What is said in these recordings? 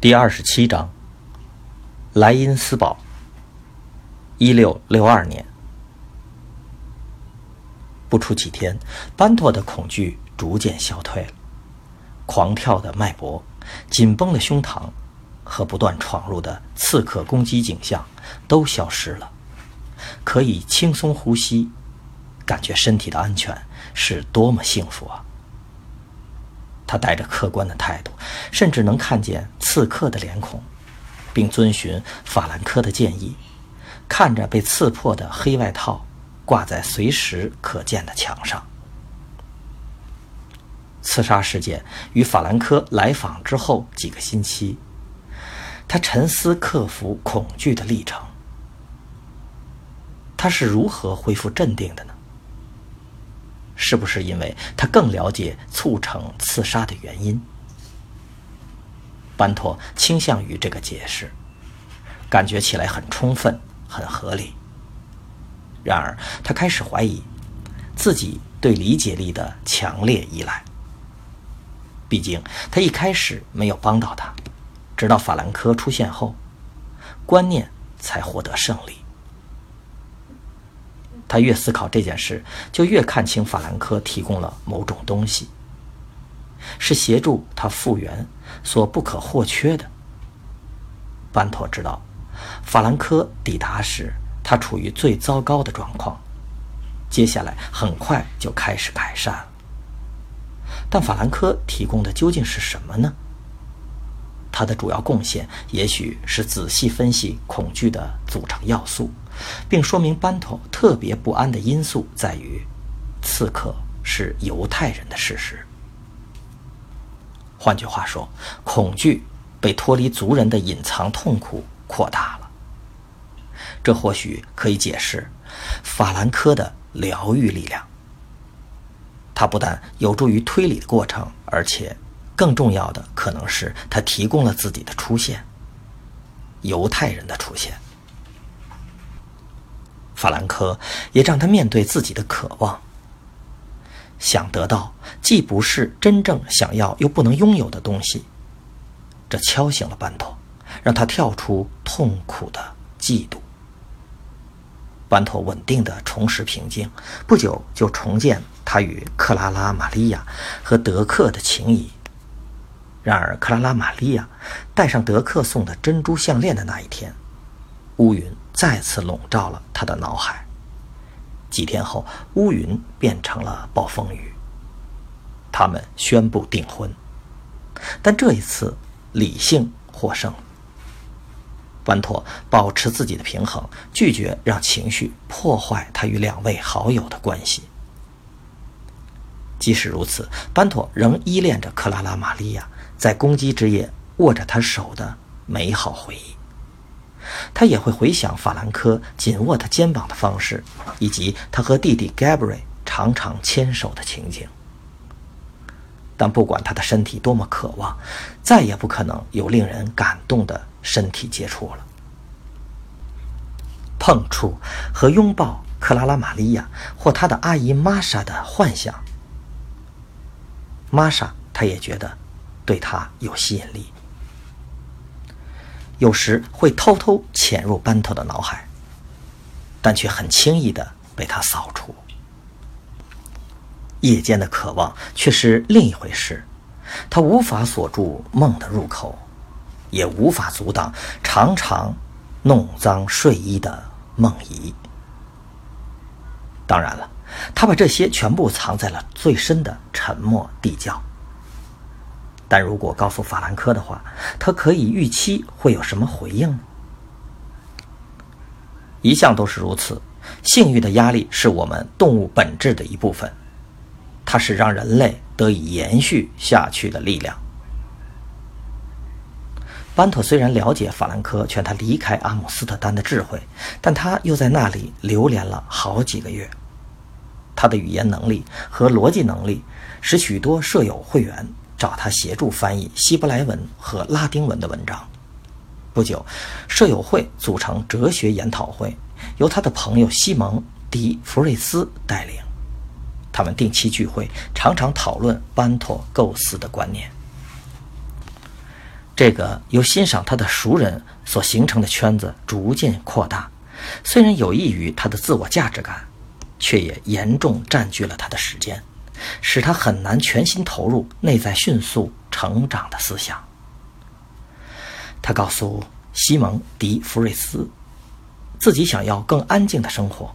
第二十七章，莱茵斯堡，一六六二年。不出几天，班托的恐惧逐渐消退了，狂跳的脉搏、紧绷的胸膛和不断闯入的刺客攻击景象都消失了，可以轻松呼吸，感觉身体的安全是多么幸福啊！他带着客观的态度，甚至能看见刺客的脸孔，并遵循法兰克的建议，看着被刺破的黑外套挂在随时可见的墙上。刺杀事件与法兰克来访之后几个星期，他沉思克服恐惧的历程。他是如何恢复镇定的呢？是不是因为他更了解促成刺杀的原因？班托倾向于这个解释，感觉起来很充分、很合理。然而，他开始怀疑自己对理解力的强烈依赖。毕竟，他一开始没有帮到他，直到法兰科出现后，观念才获得胜利。他越思考这件事，就越看清法兰克提供了某种东西，是协助他复原所不可或缺的。班托知道，法兰克抵达时，他处于最糟糕的状况，接下来很快就开始改善。但法兰克提供的究竟是什么呢？他的主要贡献也许是仔细分析恐惧的组成要素。并说明班托特别不安的因素在于，刺客是犹太人的事实。换句话说，恐惧被脱离族人的隐藏痛苦扩大了。这或许可以解释法兰科的疗愈力量。它不但有助于推理的过程，而且更重要的可能是他提供了自己的出现——犹太人的出现。法兰克也让他面对自己的渴望，想得到既不是真正想要又不能拥有的东西。这敲醒了班托，让他跳出痛苦的嫉妒。班托稳定的重拾平静，不久就重建他与克拉拉玛利亚和德克的情谊。然而，克拉拉玛利亚戴上德克送的珍珠项链的那一天，乌云。再次笼罩了他的脑海。几天后，乌云变成了暴风雨。他们宣布订婚，但这一次理性获胜。班托保持自己的平衡，拒绝让情绪破坏他与两位好友的关系。即使如此，班托仍依恋着克拉拉·玛利亚在攻击之夜握着他手的美好回忆。他也会回想法兰科紧握他肩膀的方式，以及他和弟弟 Gabriel 常常牵手的情景。但不管他的身体多么渴望，再也不可能有令人感动的身体接触了。碰触和拥抱克拉拉·玛利亚或他的阿姨玛莎的幻想，玛莎他也觉得对他有吸引力。有时会偷偷潜入班头的脑海，但却很轻易的被他扫除。夜间的渴望却是另一回事，他无法锁住梦的入口，也无法阻挡常常弄脏睡衣的梦遗。当然了，他把这些全部藏在了最深的沉默地窖。但如果告诉法兰克的话，他可以预期会有什么回应呢？一向都是如此，性欲的压力是我们动物本质的一部分，它是让人类得以延续下去的力量。班托虽然了解法兰克劝他离开阿姆斯特丹的智慧，但他又在那里流连了好几个月。他的语言能力和逻辑能力使许多舍友会员找他协助翻译希伯来文和拉丁文的文章。不久，舍友会组成哲学研讨会，由他的朋友西蒙·迪弗瑞斯带领。他们定期聚会，常常讨论班托构思的观念。这个由欣赏他的熟人所形成的圈子逐渐扩大，虽然有益于他的自我价值感，却也严重占据了他的时间，使他很难全心投入内在迅速成长的思想。他告诉西蒙·迪弗瑞斯，自己想要更安静的生活。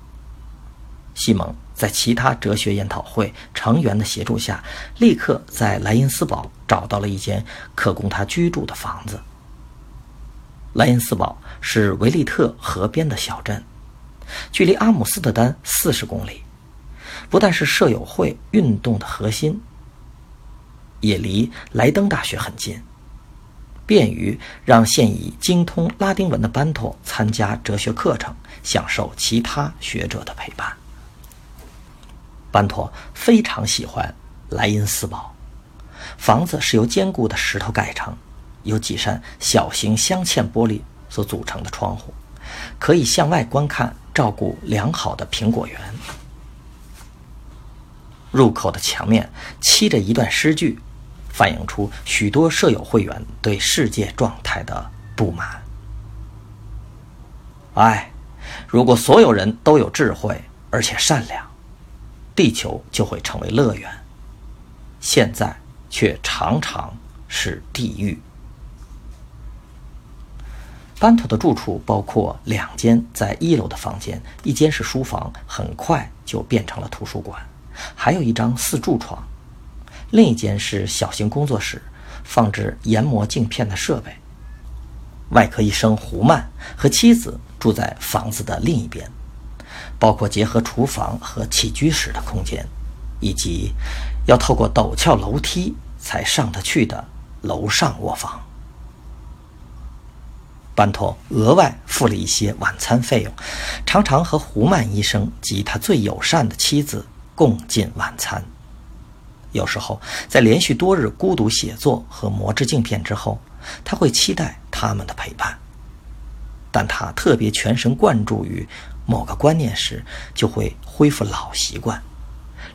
西蒙在其他哲学研讨会成员的协助下，立刻在莱茵斯堡找到了一间可供他居住的房子。莱茵斯堡是维利特河边的小镇，距离阿姆斯特丹四十公里，不但是舍友会运动的核心，也离莱登大学很近，便于让现已精通拉丁文的班托参加哲学课程，享受其他学者的陪伴。班托非常喜欢莱茵斯堡，房子是由坚固的石头盖成，有几扇小型镶嵌玻璃所组成的窗户，可以向外观看照顾良好的苹果园。入口的墙面漆着一段诗句，反映出许多舍友会员对世界状态的不满。哎，如果所有人都有智慧而且善良。地球就会成为乐园，现在却常常是地狱。班头的住处包括两间在一楼的房间，一间是书房，很快就变成了图书馆，还有一张四柱床；另一间是小型工作室，放置研磨镜片的设备。外科医生胡曼和妻子住在房子的另一边。包括结合厨房和起居室的空间，以及要透过陡峭楼梯才上得去的楼上卧房。班托额外付了一些晚餐费用，常常和胡曼医生及他最友善的妻子共进晚餐。有时候，在连续多日孤独写作和磨制镜片之后，他会期待他们的陪伴，但他特别全神贯注于。某个观念时，就会恢复老习惯，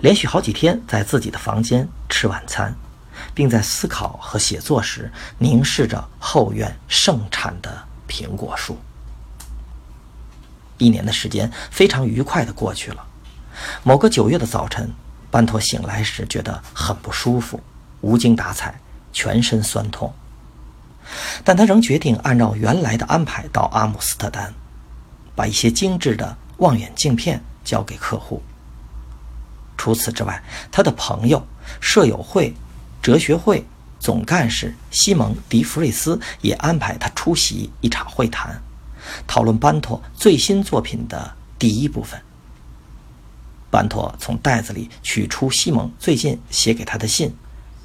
连续好几天在自己的房间吃晚餐，并在思考和写作时凝视着后院盛产的苹果树。一年的时间非常愉快地过去了。某个九月的早晨，班托醒来时觉得很不舒服，无精打采，全身酸痛，但他仍决定按照原来的安排到阿姆斯特丹。把一些精致的望远镜片交给客户。除此之外，他的朋友、舍友会、哲学会总干事西蒙·迪弗瑞斯也安排他出席一场会谈，讨论班托最新作品的第一部分。班托从袋子里取出西蒙最近写给他的信，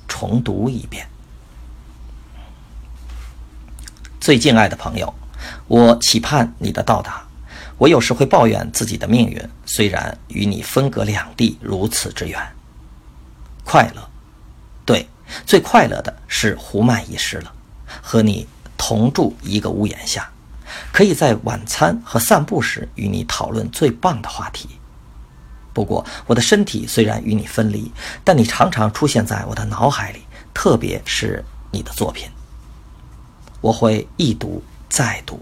重读一遍。最敬爱的朋友，我期盼你的到达。我有时会抱怨自己的命运，虽然与你分隔两地如此之远。快乐，对，最快乐的是胡曼医师了，和你同住一个屋檐下，可以在晚餐和散步时与你讨论最棒的话题。不过，我的身体虽然与你分离，但你常常出现在我的脑海里，特别是你的作品，我会一读再读。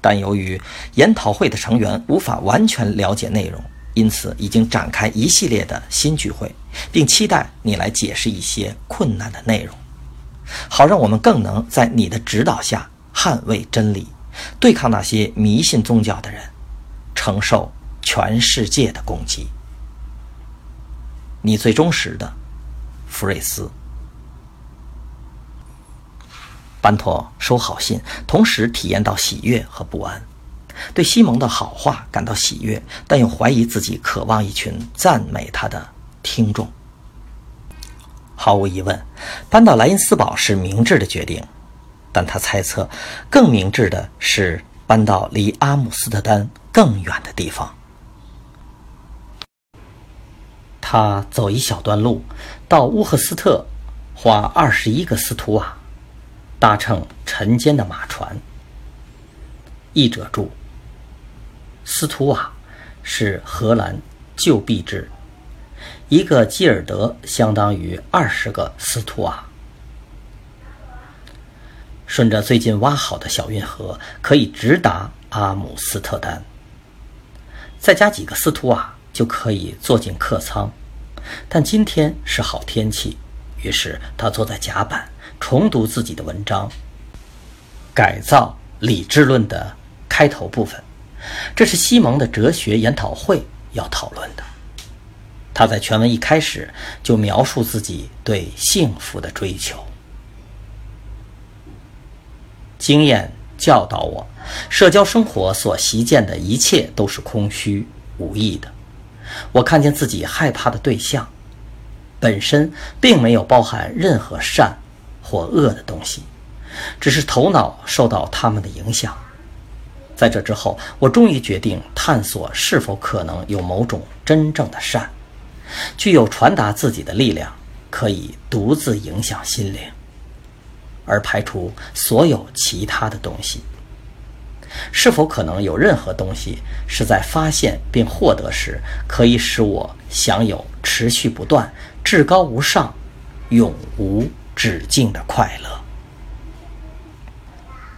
但由于研讨会的成员无法完全了解内容，因此已经展开一系列的新聚会，并期待你来解释一些困难的内容，好让我们更能在你的指导下捍卫真理，对抗那些迷信宗教的人，承受全世界的攻击。你最忠实的，福瑞斯。班托收好信，同时体验到喜悦和不安。对西蒙的好话感到喜悦，但又怀疑自己渴望一群赞美他的听众。毫无疑问，搬到莱茵斯堡是明智的决定，但他猜测更明智的是搬到离阿姆斯特丹更远的地方。他走一小段路，到乌赫斯特，花二十一个斯图瓦，搭乘晨间的马船。译者注：斯图瓦是荷兰旧币制。一个基尔德相当于二十个斯图瓦。顺着最近挖好的小运河，可以直达阿姆斯特丹。再加几个斯图瓦，就可以坐进客舱。但今天是好天气，于是他坐在甲板，重读自己的文章《改造理智论》的开头部分。这是西蒙的哲学研讨会要讨论的。他在全文一开始就描述自己对幸福的追求。经验教导我，社交生活所习见的一切都是空虚无益的。我看见自己害怕的对象，本身并没有包含任何善或恶的东西，只是头脑受到他们的影响。在这之后，我终于决定探索是否可能有某种真正的善。具有传达自己的力量，可以独自影响心灵，而排除所有其他的东西。是否可能有任何东西是在发现并获得时，可以使我享有持续不断、至高无上、永无止境的快乐？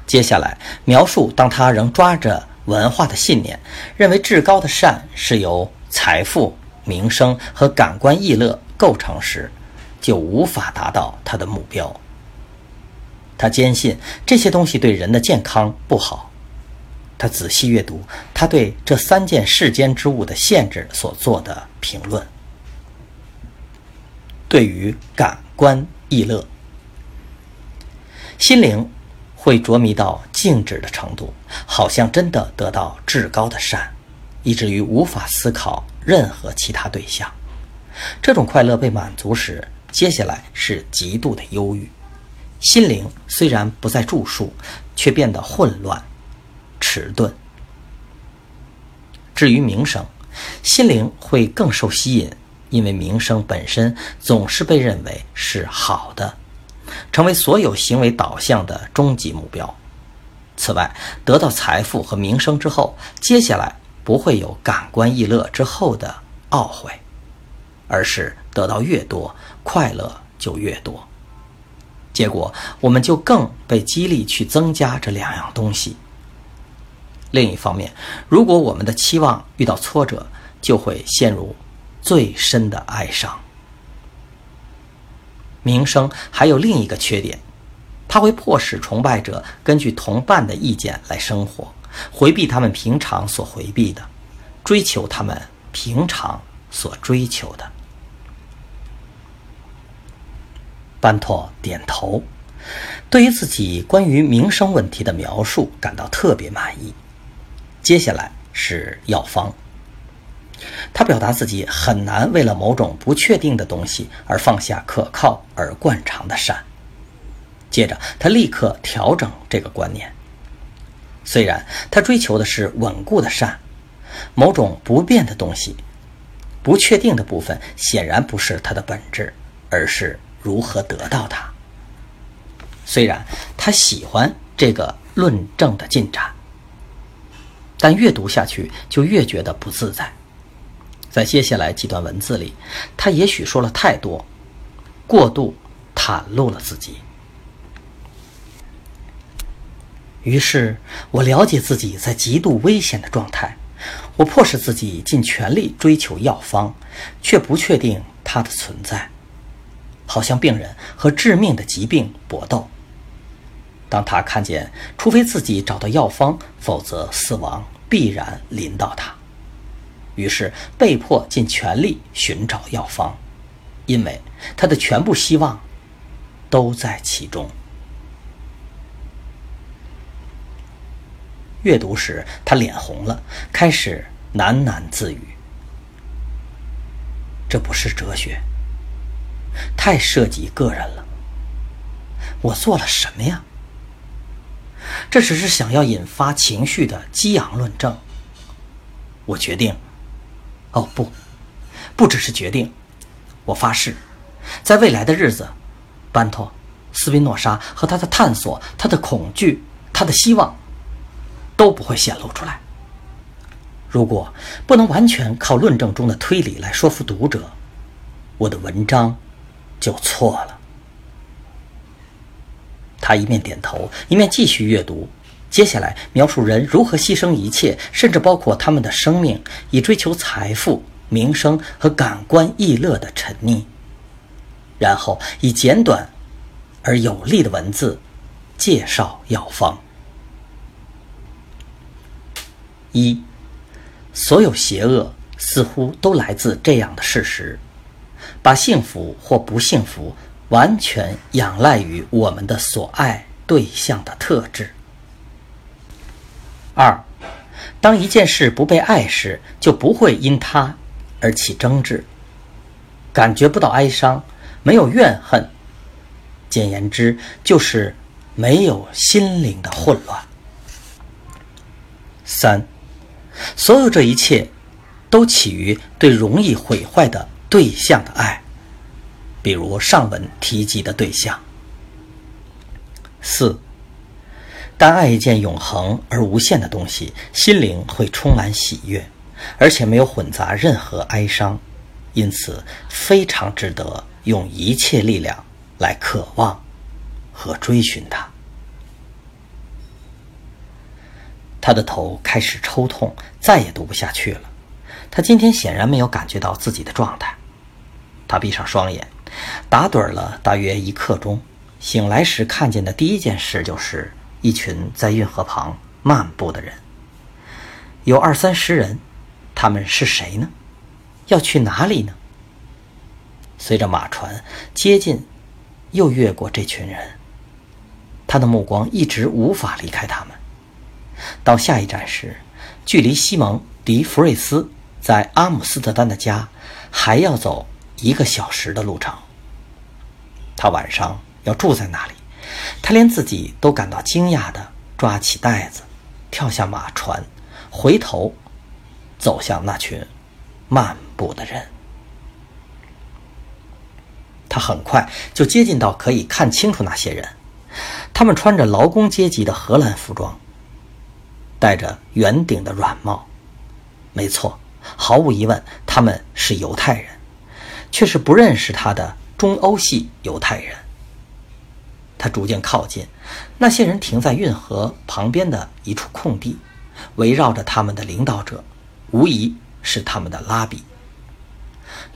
接下来描述，当他仍抓着文化的信念，认为至高的善是由财富。名声和感官意乐构成时，就无法达到他的目标。他坚信这些东西对人的健康不好。他仔细阅读他对这三件世间之物的限制所做的评论。对于感官逸乐，心灵会着迷到静止的程度，好像真的得到至高的善，以至于无法思考。任何其他对象，这种快乐被满足时，接下来是极度的忧郁。心灵虽然不再著述，却变得混乱、迟钝。至于名声，心灵会更受吸引，因为名声本身总是被认为是好的，成为所有行为导向的终极目标。此外，得到财富和名声之后，接下来。不会有感官逸乐之后的懊悔，而是得到越多，快乐就越多。结果，我们就更被激励去增加这两样东西。另一方面，如果我们的期望遇到挫折，就会陷入最深的哀伤。名声还有另一个缺点，它会迫使崇拜者根据同伴的意见来生活。回避他们平常所回避的，追求他们平常所追求的。班托点头，对于自己关于名声问题的描述感到特别满意。接下来是药方，他表达自己很难为了某种不确定的东西而放下可靠而惯常的善。接着，他立刻调整这个观念。虽然他追求的是稳固的善，某种不变的东西，不确定的部分显然不是他的本质，而是如何得到它。虽然他喜欢这个论证的进展，但越读下去就越觉得不自在。在接下来几段文字里，他也许说了太多，过度袒露了自己。于是我了解自己在极度危险的状态，我迫使自己尽全力追求药方，却不确定它的存在，好像病人和致命的疾病搏斗。当他看见，除非自己找到药方，否则死亡必然临到他，于是被迫尽全力寻找药方，因为他的全部希望都在其中。阅读时，他脸红了，开始喃喃自语：“这不是哲学，太涉及个人了。我做了什么呀？这只是想要引发情绪的激昂论证。我决定，哦不，不只是决定，我发誓，在未来的日子，班托、斯宾诺莎和他的探索、他的恐惧、他的希望。”都不会显露出来。如果不能完全靠论证中的推理来说服读者，我的文章就错了。他一面点头，一面继续阅读。接下来描述人如何牺牲一切，甚至包括他们的生命，以追求财富、名声和感官逸乐的沉溺。然后以简短而有力的文字介绍药方。一，所有邪恶似乎都来自这样的事实：把幸福或不幸福完全仰赖于我们的所爱对象的特质。二，当一件事不被爱时，就不会因它而起争执，感觉不到哀伤，没有怨恨。简言之，就是没有心灵的混乱。三。所有这一切，都起于对容易毁坏的对象的爱，比如上文提及的对象。四，当爱一件永恒而无限的东西，心灵会充满喜悦，而且没有混杂任何哀伤，因此非常值得用一切力量来渴望和追寻它。他的头开始抽痛，再也读不下去了。他今天显然没有感觉到自己的状态。他闭上双眼，打盹了大约一刻钟。醒来时看见的第一件事就是一群在运河旁漫步的人，有二三十人。他们是谁呢？要去哪里呢？随着马船接近，又越过这群人，他的目光一直无法离开他们。到下一站时，距离西蒙·迪弗瑞斯在阿姆斯特丹的家还要走一个小时的路程。他晚上要住在那里。他连自己都感到惊讶地抓起袋子，跳下马船，回头走向那群漫步的人。他很快就接近到可以看清楚那些人，他们穿着劳工阶级的荷兰服装。戴着圆顶的软帽，没错，毫无疑问，他们是犹太人，却是不认识他的中欧系犹太人。他逐渐靠近，那些人停在运河旁边的一处空地，围绕着他们的领导者，无疑是他们的拉比。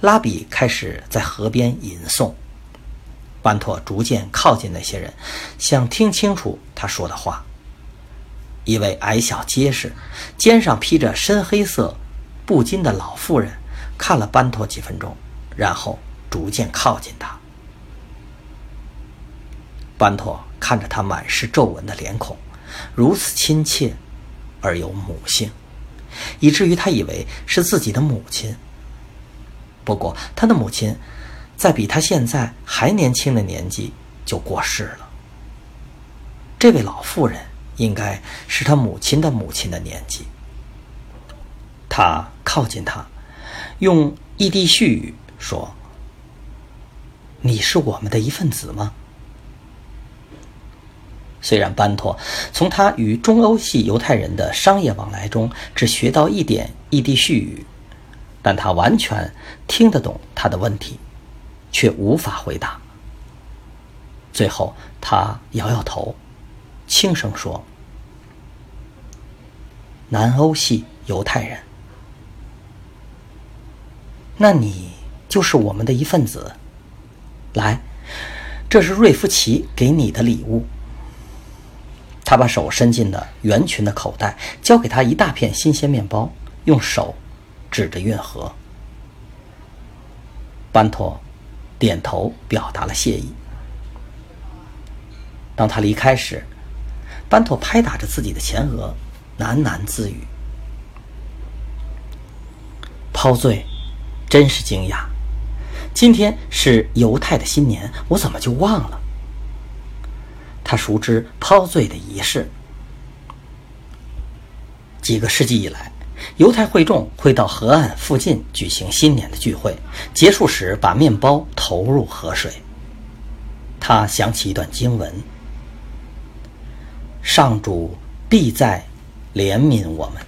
拉比开始在河边吟诵，班托逐渐靠近那些人，想听清楚他说的话。一位矮小结实、肩上披着深黑色布巾的老妇人看了班托几分钟，然后逐渐靠近他。班托看着他满是皱纹的脸孔，如此亲切而有母性，以至于他以为是自己的母亲。不过，他的母亲在比他现在还年轻的年纪就过世了。这位老妇人。应该是他母亲的母亲的年纪。他靠近他，用异地絮语说：“你是我们的一份子吗？”虽然班托从他与中欧系犹太人的商业往来中只学到一点异地絮语，但他完全听得懂他的问题，却无法回答。最后，他摇摇头。轻声说：“南欧系犹太人，那你就是我们的一份子。来，这是瑞夫奇给你的礼物。”他把手伸进了圆裙的口袋，交给他一大片新鲜面包，用手指着运河。班托点头表达了谢意。当他离开时，班托拍打着自己的前额，喃喃自语：“抛醉，真是惊讶！今天是犹太的新年，我怎么就忘了？”他熟知抛罪的仪式。几个世纪以来，犹太会众会到河岸附近举行新年的聚会，结束时把面包投入河水。他想起一段经文：“上主必在怜悯我们，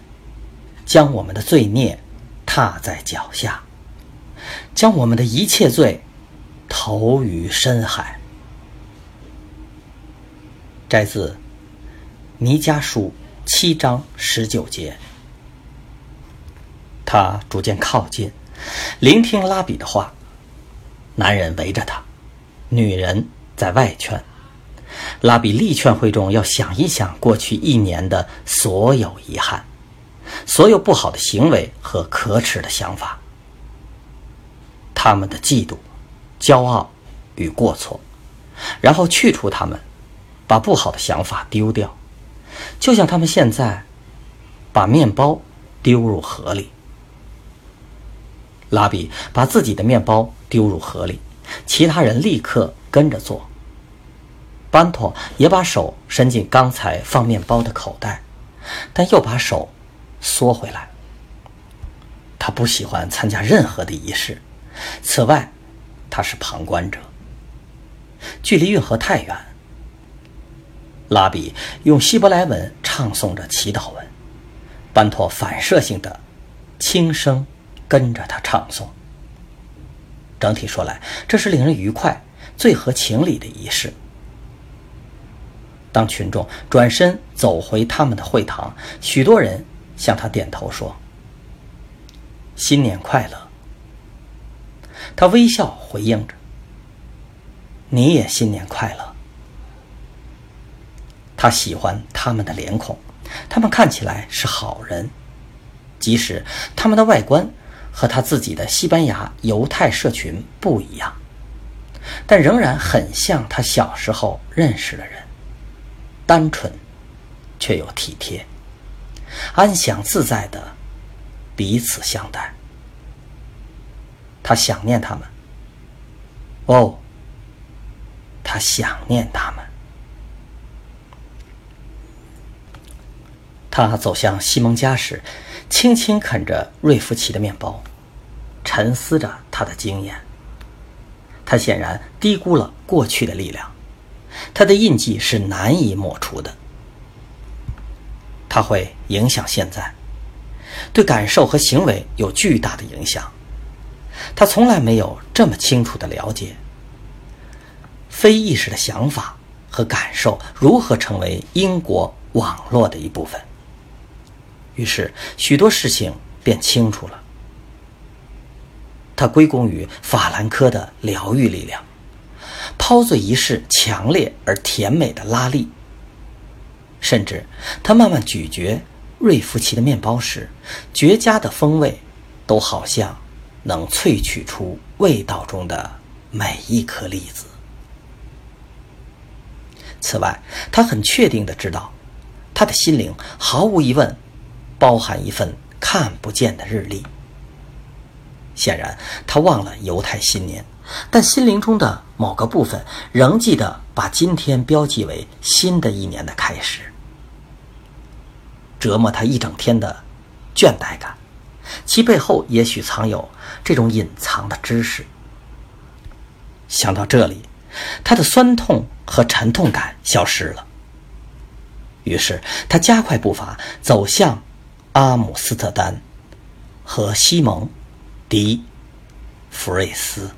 将我们的罪孽踏在脚下，将我们的一切罪投于深海。”摘自《尼迦书》七章十九节。他逐渐靠近，聆听拉比的话。男人围着他，女人。在外圈，拉比力劝会众要想一想过去一年的所有遗憾，所有不好的行为和可耻的想法，他们的嫉妒、骄傲与过错，然后去除他们，把不好的想法丢掉，就像他们现在把面包丢入河里。拉比把自己的面包丢入河里，其他人立刻。跟着做。班托也把手伸进刚才放面包的口袋，但又把手缩回来。他不喜欢参加任何的仪式。此外，他是旁观者。距离运河太远。拉比用希伯来文唱诵着祈祷文，班托反射性的轻声跟着他唱诵。整体说来，这是令人愉快。最合情理的仪式。当群众转身走回他们的会堂，许多人向他点头说：“新年快乐。”他微笑回应着：“你也新年快乐。”他喜欢他们的脸孔，他们看起来是好人，即使他们的外观和他自己的西班牙犹太社群不一样。但仍然很像他小时候认识的人，单纯，却又体贴，安详自在的彼此相待。他想念他们，哦，他想念他们。他走向西蒙家时，轻轻啃着瑞夫奇的面包，沉思着他的经验。他显然低估了过去的力量，他的印记是难以抹除的。他会影响现在，对感受和行为有巨大的影响。他从来没有这么清楚的了解非意识的想法和感受如何成为因果网络的一部分。于是许多事情变清楚了。它归功于法兰科的疗愈力量，抛罪仪式强烈而甜美的拉力。甚至他慢慢咀嚼瑞夫奇的面包时，绝佳的风味都好像能萃取出味道中的每一颗粒子。此外，他很确定的知道，他的心灵毫无疑问包含一份看不见的日历。显然，他忘了犹太新年，但心灵中的某个部分仍记得把今天标记为新的一年的开始。折磨他一整天的倦怠感，其背后也许藏有这种隐藏的知识。想到这里，他的酸痛和沉痛感消失了。于是，他加快步伐走向阿姆斯特丹和西蒙。迪弗瑞斯。